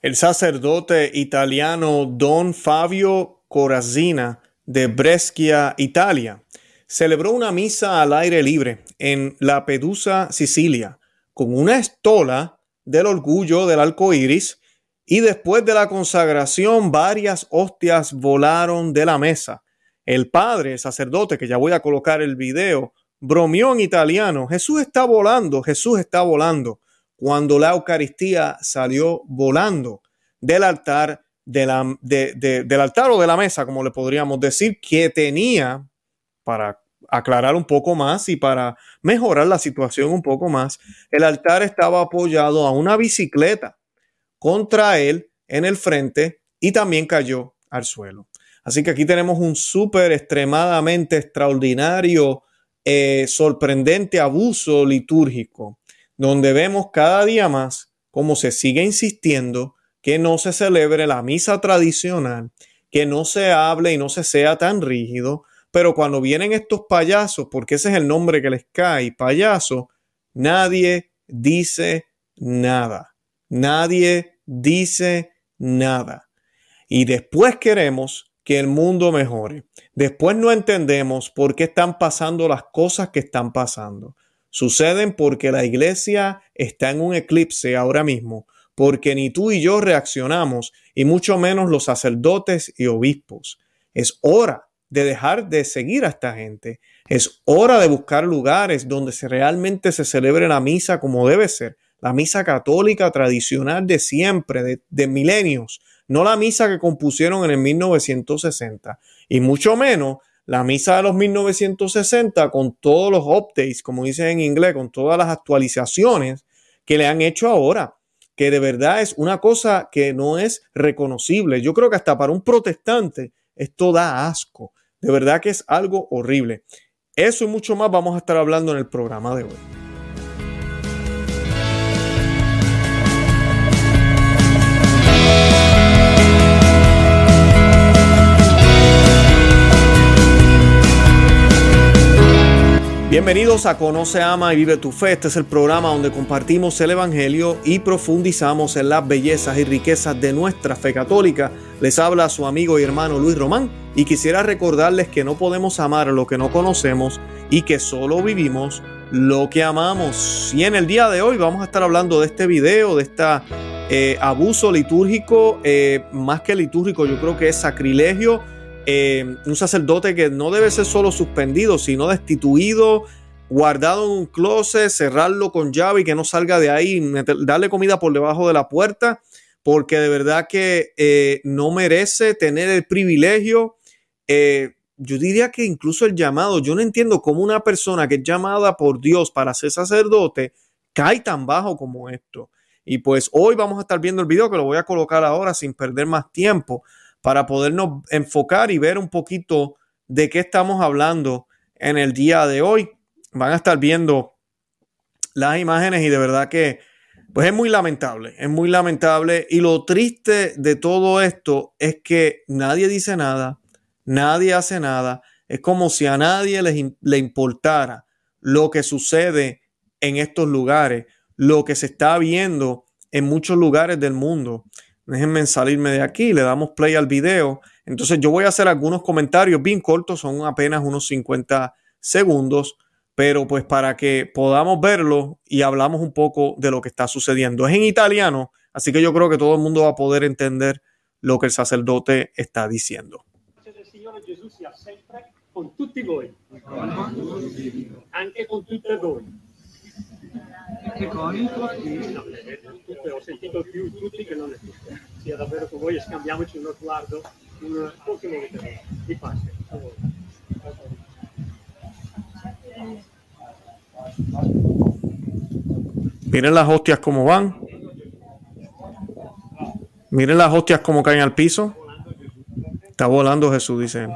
El sacerdote italiano Don Fabio Corazzina de Brescia, Italia, celebró una misa al aire libre en La Pedusa, Sicilia, con una estola del orgullo del arco iris y después de la consagración varias hostias volaron de la mesa. El padre, sacerdote, que ya voy a colocar el video, bromeó en italiano, Jesús está volando, Jesús está volando cuando la Eucaristía salió volando del altar, de la, del altar o de la mesa, como le podríamos decir, que tenía, para aclarar un poco más y para mejorar la situación un poco más, el altar estaba apoyado a una bicicleta contra él en el frente y también cayó al suelo. Así que aquí tenemos un súper extremadamente extraordinario, eh, sorprendente abuso litúrgico donde vemos cada día más cómo se sigue insistiendo que no se celebre la misa tradicional, que no se hable y no se sea tan rígido, pero cuando vienen estos payasos, porque ese es el nombre que les cae, payaso, nadie dice nada, nadie dice nada. Y después queremos que el mundo mejore. Después no entendemos por qué están pasando las cosas que están pasando. Suceden porque la iglesia está en un eclipse ahora mismo, porque ni tú y yo reaccionamos, y mucho menos los sacerdotes y obispos. Es hora de dejar de seguir a esta gente. Es hora de buscar lugares donde realmente se celebre la misa como debe ser, la misa católica tradicional de siempre, de, de milenios, no la misa que compusieron en el 1960, y mucho menos la misa de los 1960 con todos los updates, como dicen en inglés, con todas las actualizaciones que le han hecho ahora, que de verdad es una cosa que no es reconocible. Yo creo que hasta para un protestante esto da asco. De verdad que es algo horrible. Eso y mucho más vamos a estar hablando en el programa de hoy. Bienvenidos a Conoce, Ama y Vive tu Fe. Este es el programa donde compartimos el Evangelio y profundizamos en las bellezas y riquezas de nuestra fe católica. Les habla su amigo y hermano Luis Román y quisiera recordarles que no podemos amar lo que no conocemos y que solo vivimos lo que amamos. Y en el día de hoy vamos a estar hablando de este video, de este abuso litúrgico, eh, más que litúrgico, yo creo que es sacrilegio eh, un sacerdote que no debe ser solo suspendido, sino destituido, guardado en un closet, cerrarlo con llave y que no salga de ahí, darle comida por debajo de la puerta, porque de verdad que eh, no merece tener el privilegio. Eh, yo diría que incluso el llamado, yo no entiendo cómo una persona que es llamada por Dios para ser sacerdote cae tan bajo como esto. Y pues hoy vamos a estar viendo el video que lo voy a colocar ahora sin perder más tiempo para podernos enfocar y ver un poquito de qué estamos hablando en el día de hoy. Van a estar viendo las imágenes y de verdad que pues es muy lamentable, es muy lamentable y lo triste de todo esto es que nadie dice nada, nadie hace nada, es como si a nadie le, le importara lo que sucede en estos lugares, lo que se está viendo en muchos lugares del mundo. Déjenme salirme de aquí, le damos play al video. Entonces yo voy a hacer algunos comentarios bien cortos, son apenas unos 50 segundos, pero pues para que podamos verlo y hablamos un poco de lo que está sucediendo. Es en italiano, así que yo creo que todo el mundo va a poder entender lo que el sacerdote está diciendo. con tutti voi, anche con tutte voi. Conico? No, tutte, ho sentito più tutti che non. Sia davvero con voi e scambiamoci uno sguardo, un di di pace. Miren las hostias como van. Miren las hostias como caen al piso. Está volando Jesús, dice él.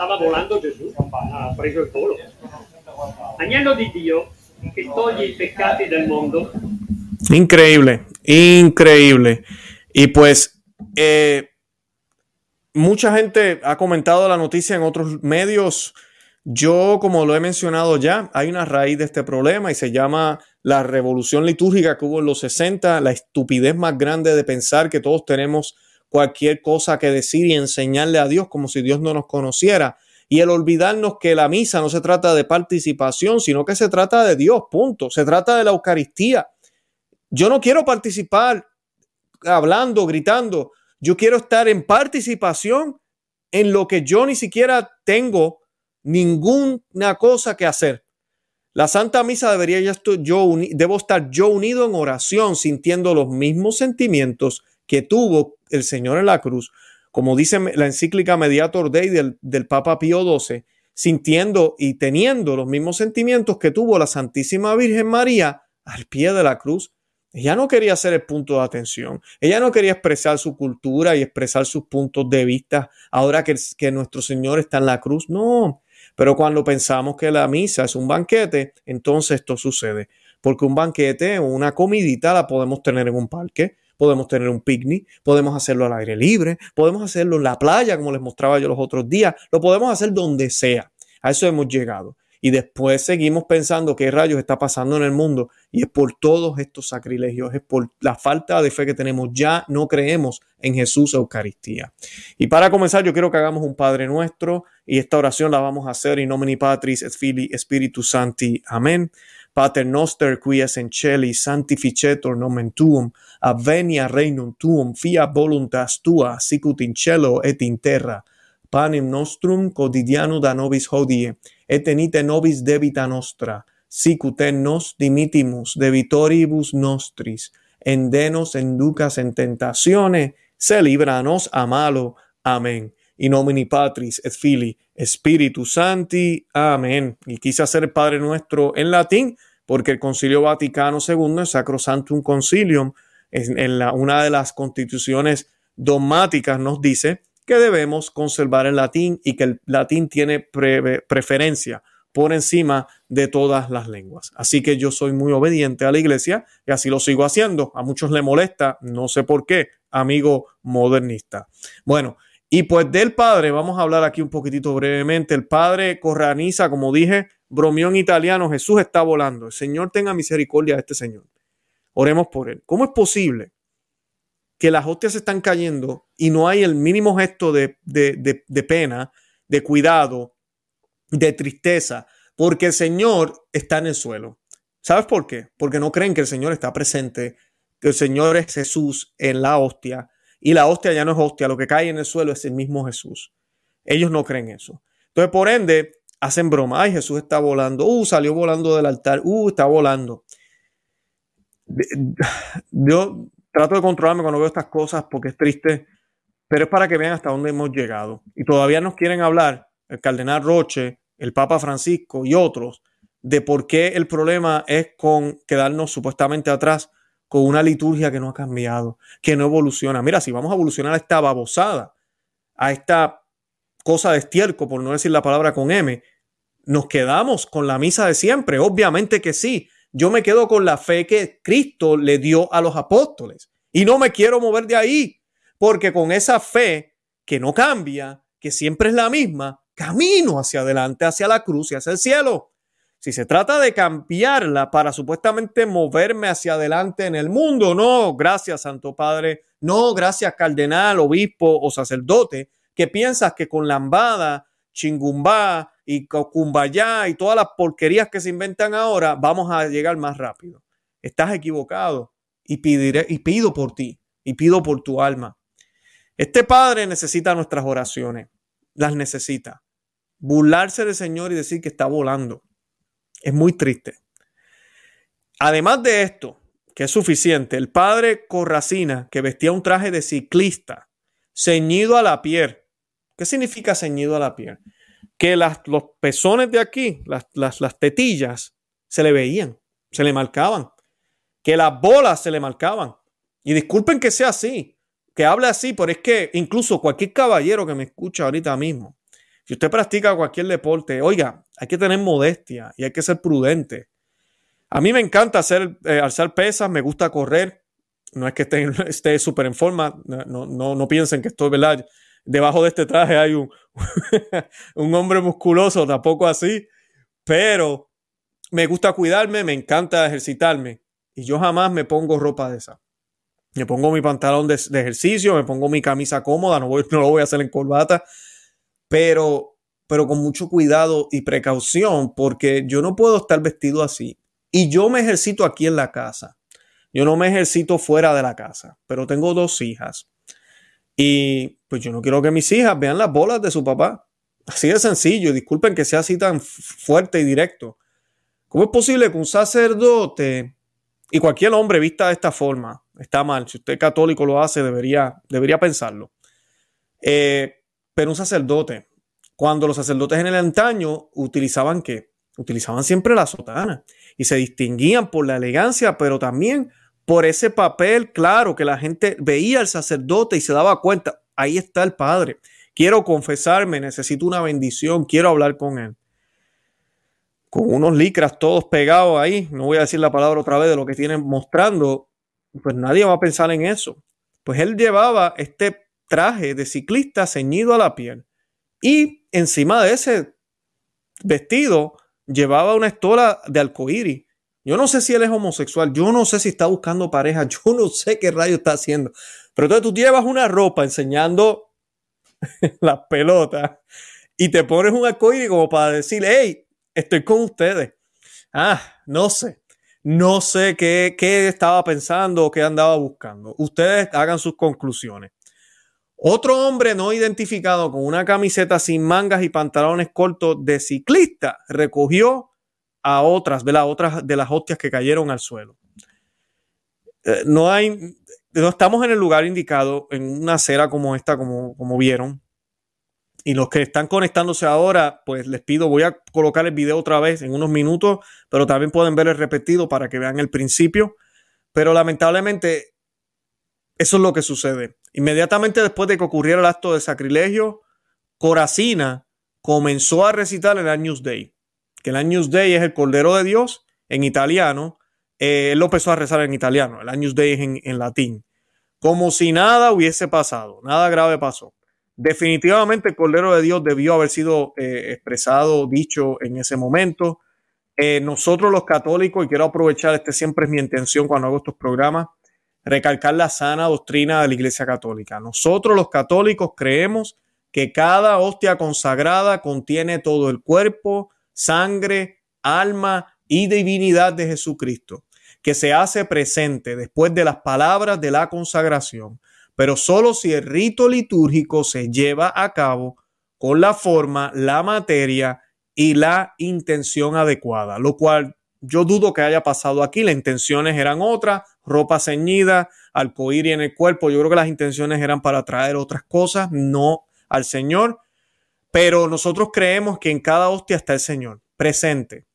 Stava volando Gesù, ha preso il volo. Agnello di Dio che toglie i peccati del mundo. Increíble, increíble. Y pues eh, mucha gente ha comentado la noticia en otros medios Yo, como lo he mencionado ya, hay una raíz de este problema y se llama la revolución litúrgica que hubo en los 60, la estupidez más grande de pensar que todos tenemos cualquier cosa que decir y enseñarle a Dios como si Dios no nos conociera. Y el olvidarnos que la misa no se trata de participación, sino que se trata de Dios, punto. Se trata de la Eucaristía. Yo no quiero participar hablando, gritando. Yo quiero estar en participación en lo que yo ni siquiera tengo ninguna cosa que hacer. La Santa Misa debería yo debo estar yo unido en oración, sintiendo los mismos sentimientos que tuvo el Señor en la cruz, como dice la encíclica Mediator Dei del, Papa Pío XII, sintiendo y teniendo los mismos sentimientos que tuvo la Santísima Virgen María al pie de la cruz. Ella no quería ser el punto de atención. Ella no quería expresar su cultura y expresar sus puntos de vista ahora que, que nuestro Señor está en la cruz. No, pero cuando pensamos que la misa es un banquete, entonces esto sucede. Porque un banquete o una comidita la podemos tener en un parque, podemos tener un picnic, podemos hacerlo al aire libre, podemos hacerlo en la playa, como les mostraba yo los otros días, lo podemos hacer donde sea. A eso hemos llegado. Y después seguimos pensando qué rayos está pasando en el mundo. Y es por todos estos sacrilegios, es por la falta de fe que tenemos. Ya no creemos en Jesús Eucaristía. Y para comenzar, yo quiero que hagamos un Padre Nuestro. Y esta oración la vamos a hacer in nomine Patris et Filii Spiritus Sancti. Amén. Pater noster qui es in celi sanctificetur nomen tuum, avenia regnum tuum, fiat voluntas tua sicut in cielo et in terra. Panem nostrum quotidiano da nobis hodie, et enite nobis debita nostra, sicut en nos dimitimus debitoribus nostris, endenos inducas en tentatione, se libra nos a malo. Amén. In nomini Patris et Filii Spiritus Santi. Amén. Y quise hacer el Padre Nuestro en latín, porque el Concilio Vaticano II, el Sacrosantum Concilium, en, la, una de las constituciones dogmáticas nos dice que debemos conservar el latín y que el latín tiene preferencia por encima de todas las lenguas. Así que yo soy muy obediente a la iglesia y así lo sigo haciendo. A muchos le molesta, no sé por qué, amigo modernista. Bueno, y pues del padre, vamos a hablar aquí un poquitito brevemente. El padre corraniza, como dije, bromión italiano, Jesús está volando. El Señor tenga misericordia de este Señor. Oremos por él. ¿Cómo es posible que las hostias están cayendo y no hay el mínimo gesto de, pena, de cuidado, de tristeza, porque el Señor está en el suelo. ¿Sabes por qué? Porque no creen que el Señor está presente, que el Señor es Jesús en la hostia y la hostia ya no es hostia, lo que cae en el suelo es el mismo Jesús. Ellos no creen eso. Entonces, por ende, hacen broma. Ay, Jesús está volando. Uh, salió volando del altar. Uh, está volando. Yo trato de controlarme cuando veo estas cosas porque es triste, pero es para que vean hasta dónde hemos llegado. Y todavía nos quieren hablar, el cardenal Roche, el Papa Francisco y otros, de por qué el problema es con quedarnos supuestamente atrás con una liturgia que no ha cambiado, que no evoluciona. Mira, si vamos a evolucionar a esta babosada, a esta cosa de estiércol, por no decir la palabra con M, nos quedamos con la misa de siempre. Obviamente que sí, yo me quedo con la fe que Cristo le dio a los apóstoles y no me quiero mover de ahí, porque con esa fe que no cambia, que siempre es la misma, camino hacia adelante, hacia la cruz y hacia el cielo. Si se trata de cambiarla para supuestamente moverme hacia adelante en el mundo, no, gracias Santo Padre, no, gracias Cardenal, Obispo o Sacerdote, que piensas que con lambada, chingumbá y Cumbayá y todas las porquerías que se inventan ahora, vamos a llegar más rápido. Estás equivocado y, y pido por ti y pido por tu alma. Este Padre necesita nuestras oraciones, las necesita. Burlarse del Señor y decir que está volando es muy triste. Además de esto, que es suficiente, el padre Corracina, que vestía un traje de ciclista, ceñido a la piel. ¿Qué significa ceñido a la piel? que las, los pezones de aquí, las, las, las tetillas, se le veían, se le marcaban, que las bolas se le marcaban. Y disculpen que sea así, que hable así, pero es que incluso cualquier caballero que me escucha ahorita mismo, si usted practica cualquier deporte, oiga, hay que tener modestia y hay que ser prudente. A mí me encanta hacer, eh, alzar pesas, me gusta correr. No es que esté súper en forma, no, no, no piensen que estoy, ¿verdad? debajo de este traje hay un, un hombre musculoso, tampoco así, pero me gusta cuidarme, me encanta ejercitarme y yo jamás me pongo ropa de esa. Me pongo mi pantalón de, ejercicio, me pongo mi camisa cómoda, no, voy, no lo voy a hacer en corbata, pero, pero con mucho cuidado y precaución, porque yo no puedo estar vestido así. Y yo me ejercito aquí en la casa. Yo no me ejercito fuera de la casa, pero tengo dos hijas. Y pues yo no quiero que mis hijas vean las bolas de su papá. Así de sencillo. Disculpen que sea así tan fuerte y directo. ¿Cómo es posible que un sacerdote y cualquier hombre vista de esta forma? Está mal. Si usted católico lo hace, debería, debería pensarlo. Eh, pero un sacerdote, cuando los sacerdotes en el antaño utilizaban qué? Utilizaban siempre la sotana y se distinguían por la elegancia, pero también por ese papel claro que la gente veía al sacerdote y se daba cuenta, ahí está el Padre. Quiero confesarme, necesito una bendición, quiero hablar con él. Con unos licras todos pegados ahí, no voy a decir la palabra otra vez de lo que tienen mostrando, pues nadie va a pensar en eso. Pues él llevaba este traje de ciclista ceñido a la piel y encima de ese vestido llevaba una estola de arcoíris yo no sé si él es homosexual, yo no sé si está buscando pareja, yo no sé qué rayo está haciendo. Pero entonces tú llevas una ropa enseñando las pelotas y te pones un arcoíris como para decir, hey, estoy con ustedes. Ah, no sé. No sé qué, qué estaba pensando o qué andaba buscando. Ustedes hagan sus conclusiones. Otro hombre no identificado con una camiseta sin mangas y pantalones cortos de ciclista recogió a otras, ¿verdad? Otras de las hostias que cayeron al suelo. Eh, no hay, no estamos en el lugar indicado, en una acera como esta, como, como vieron. Y los que están conectándose ahora, pues les pido, voy a colocar el video otra vez en unos minutos, pero también pueden ver el repetido para que vean el principio. Pero lamentablemente, eso es lo que sucede. Inmediatamente después de que ocurriera el acto de sacrilegio, Coracina comenzó a recitar el Agnus Day que el Agnus Dei es el Cordero de Dios en italiano, eh, él lo empezó a rezar en italiano, el Agnus Dei es en, latín, como si nada hubiese pasado, nada grave pasó. Definitivamente el Cordero de Dios debió haber sido eh, expresado, dicho en ese momento. Eh, nosotros los católicos, y quiero aprovechar, este siempre es mi intención cuando hago estos programas, recalcar la sana doctrina de la Iglesia Católica. Nosotros los católicos creemos que cada hostia consagrada contiene todo el cuerpo, sangre, alma y divinidad de Jesucristo, que se hace presente después de las palabras de la consagración, pero solo si el rito litúrgico se lleva a cabo con la forma, la materia y la intención adecuada, lo cual yo dudo que haya pasado aquí. Las intenciones eran otras, ropa ceñida, arcoíris en el cuerpo. Yo creo que las intenciones eran para traer otras cosas, no al Señor. Pero nosotros creemos que en cada hostia está el Señor, presente.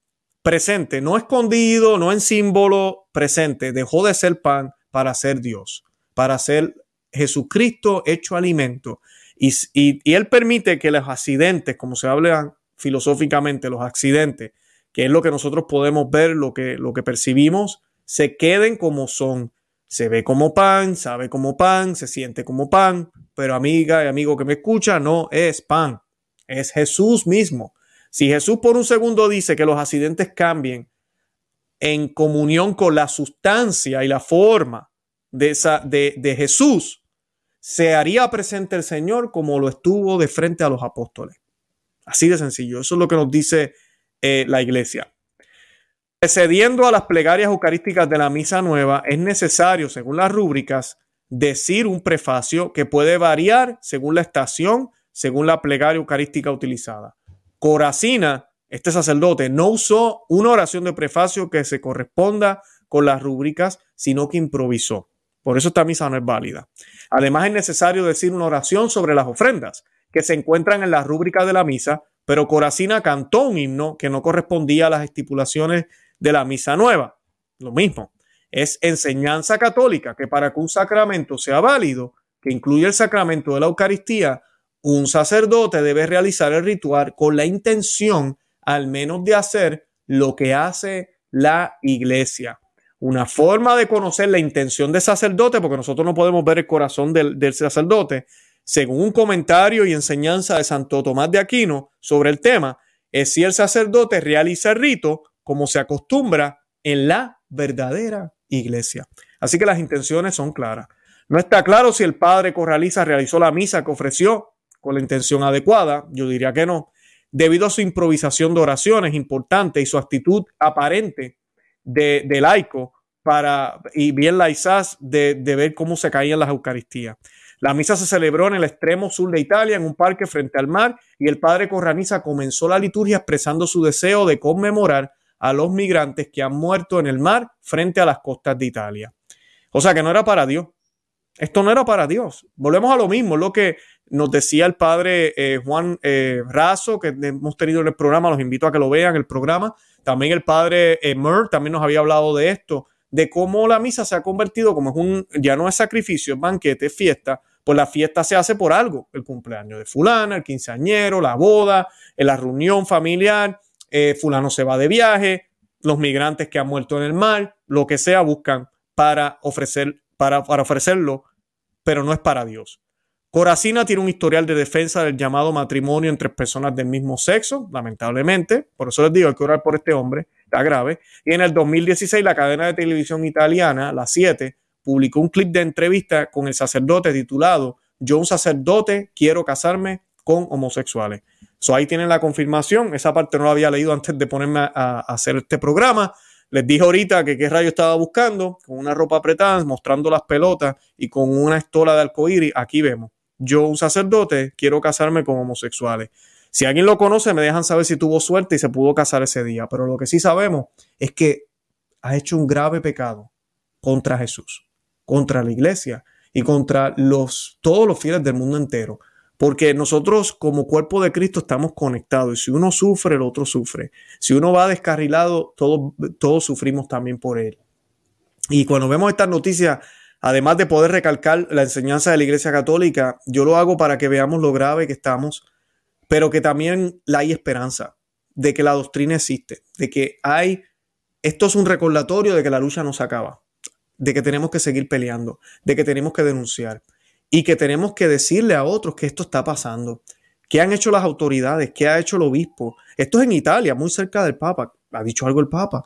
Presente, no escondido, no en símbolo, presente. Dejó de ser pan para ser Dios, para ser Jesucristo hecho alimento. Y, Él permite que los accidentes, como se habla filosóficamente, los accidentes, que es lo que nosotros podemos ver, lo que, lo que percibimos, se queden como son. Se ve como pan, sabe como pan, se siente como pan, pero amiga y amigo que me escucha, no es pan es Jesús mismo. Si Jesús por un segundo dice que los accidentes cambien en comunión con la sustancia y la forma de, esa, de, Jesús, se haría presente el Señor como lo estuvo de frente a los apóstoles. Así de sencillo. Eso es lo que nos dice eh, la iglesia. Precediendo a las plegarias eucarísticas de la misa nueva, es necesario, según las rúbricas, decir un prefacio que puede variar según la estación según la plegaria eucarística utilizada. Coracina, este sacerdote, no usó una oración de prefacio que se corresponda con las rúbricas, sino que improvisó. Por eso esta misa no es válida. Además, es necesario decir una oración sobre las ofrendas que se encuentran en las rúbricas de la misa, pero Coracina cantó un himno que no correspondía a las estipulaciones de la misa nueva. Lo mismo, es enseñanza católica que para que un sacramento sea válido, que incluye el sacramento de la Eucaristía, un sacerdote debe realizar el ritual con la intención al menos de hacer lo que hace la iglesia. Una forma de conocer la intención del sacerdote, porque nosotros no podemos ver el corazón del, sacerdote, según un comentario y enseñanza de Santo Tomás de Aquino sobre el tema, es si el sacerdote realiza el rito como se acostumbra en la verdadera iglesia. Así que las intenciones son claras. No está claro si el padre Corraliza realizó la misa que ofreció con la intención adecuada. Yo diría que no. Debido a su improvisación de oraciones importante y su actitud aparente de, laico para, y bien laizás de, de ver cómo se caían las Eucaristías. La misa se celebró en el extremo sur de Italia, en un parque frente al mar, y el padre Corraniza comenzó la liturgia expresando su deseo de conmemorar a los migrantes que han muerto en el mar frente a las costas de Italia. O sea que no era para Dios. Esto no era para Dios. Volvemos a lo mismo, lo que nos decía el padre eh, Juan eh, Razo, que hemos tenido en el programa, los invito a que lo vean, el programa. También el padre eh, también nos había hablado de esto, de cómo la misa se ha convertido como es un, ya no es sacrificio, es banquete, es fiesta, pues la fiesta se hace por algo, el cumpleaños de fulana, el quinceañero, la boda, la reunión familiar, eh, fulano se va de viaje, los migrantes que han muerto en el mar, lo que sea, buscan para, ofrecer, para, para ofrecerlo, pero no es para Dios. Coracina tiene un historial de defensa del llamado matrimonio entre personas del mismo sexo, lamentablemente. Por eso les digo, hay que orar por este hombre, está grave. Y en el 2016, la cadena de televisión italiana, la 7, publicó un clip de entrevista con el sacerdote titulado Yo, un sacerdote, quiero casarme con homosexuales. So, ahí tienen la confirmación. Esa parte no la había leído antes de ponerme a, hacer este programa. Les dije ahorita que qué rayo estaba buscando, con una ropa apretada, mostrando las pelotas y con una estola de arcoíris. Aquí vemos. Yo, un sacerdote, quiero casarme con homosexuales. Si alguien lo conoce, me dejan saber si tuvo suerte y se pudo casar ese día. Pero lo que sí sabemos es que ha hecho un grave pecado contra Jesús, contra la iglesia y contra los, todos los fieles del mundo entero. Porque nosotros como cuerpo de Cristo estamos conectados y si uno sufre, el otro sufre. Si uno va descarrilado, todos, todos sufrimos también por él. Y cuando vemos estas noticias, además de poder recalcar la enseñanza de la Iglesia Católica, yo lo hago para que veamos lo grave que estamos, pero que también hay esperanza de que la doctrina existe, de que hay, esto es un recordatorio de que la lucha no se acaba, de que tenemos que seguir peleando, de que tenemos que denunciar y que tenemos que decirle a otros que esto está pasando. ¿Qué han hecho las autoridades? ¿Qué ha hecho el obispo? Esto es en Italia, muy cerca del Papa. ¿Ha dicho algo el Papa?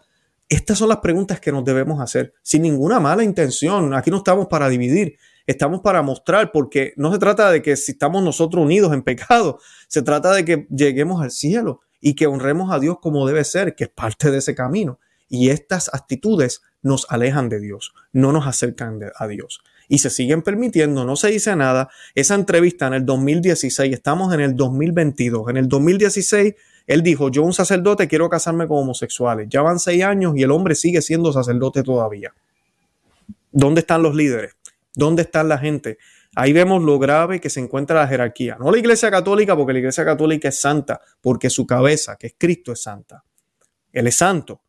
Estas son las preguntas que nos debemos hacer, sin ninguna mala intención. Aquí no estamos para dividir, estamos para mostrar, porque no se trata de que si estamos nosotros unidos en pecado, se trata de que lleguemos al cielo y que honremos a Dios como debe ser, que es parte de ese camino. Y estas actitudes nos alejan de Dios, no nos acercan a Dios y se siguen permitiendo, no se dice nada. Esa entrevista en el 2016, estamos en el 2022. En el 2016, él dijo, yo un sacerdote quiero casarme con homosexuales. Ya van seis años y el hombre sigue siendo sacerdote todavía. ¿Dónde están los líderes? ¿Dónde está la gente? Ahí vemos lo grave que se encuentra la jerarquía. No la Iglesia Católica, porque la Iglesia Católica es santa, porque su cabeza, que es Cristo, es santa. Él es santo,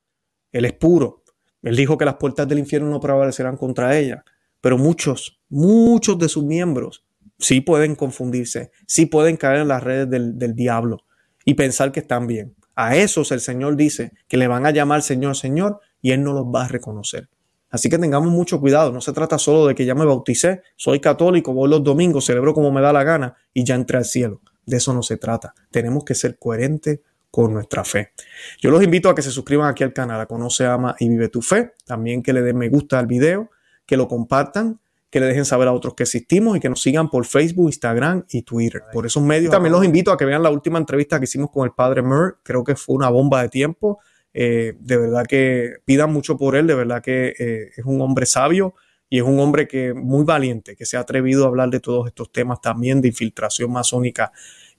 Él es puro. Él dijo que las puertas del infierno no prevalecerán contra ella pero muchos, muchos de sus miembros sí pueden confundirse, sí pueden caer en las redes del, diablo y pensar que están bien. A esos el Señor dice que le van a llamar Señor, Señor, y Él no los va a reconocer. Así que tengamos mucho cuidado. No se trata solo de que ya me bauticé, soy católico, voy los domingos, celebro como me da la gana y ya entré al cielo. De eso no se trata. Tenemos que ser coherentes con nuestra fe. Yo los invito a que se suscriban aquí al canal, a Conoce, Ama y Vive tu Fe. También que le den me gusta al video que lo compartan, que le dejen saber a otros que existimos y que nos sigan por Facebook, Instagram y Twitter. Por esos medios también los invito a que vean la última entrevista que hicimos con el padre Mer. Creo que fue una bomba de tiempo. Eh, de verdad que pidan mucho por él, de verdad que eh, es un hombre sabio y es un hombre que muy valiente, que se ha atrevido a hablar de todos estos temas también de infiltración masónica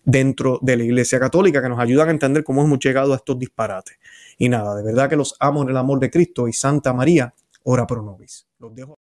dentro de la Iglesia Católica, que nos ayudan a entender cómo hemos llegado a estos disparates. Y nada, de verdad que los amo en el amor de Cristo y Santa María, ora pro nobis. Los dejo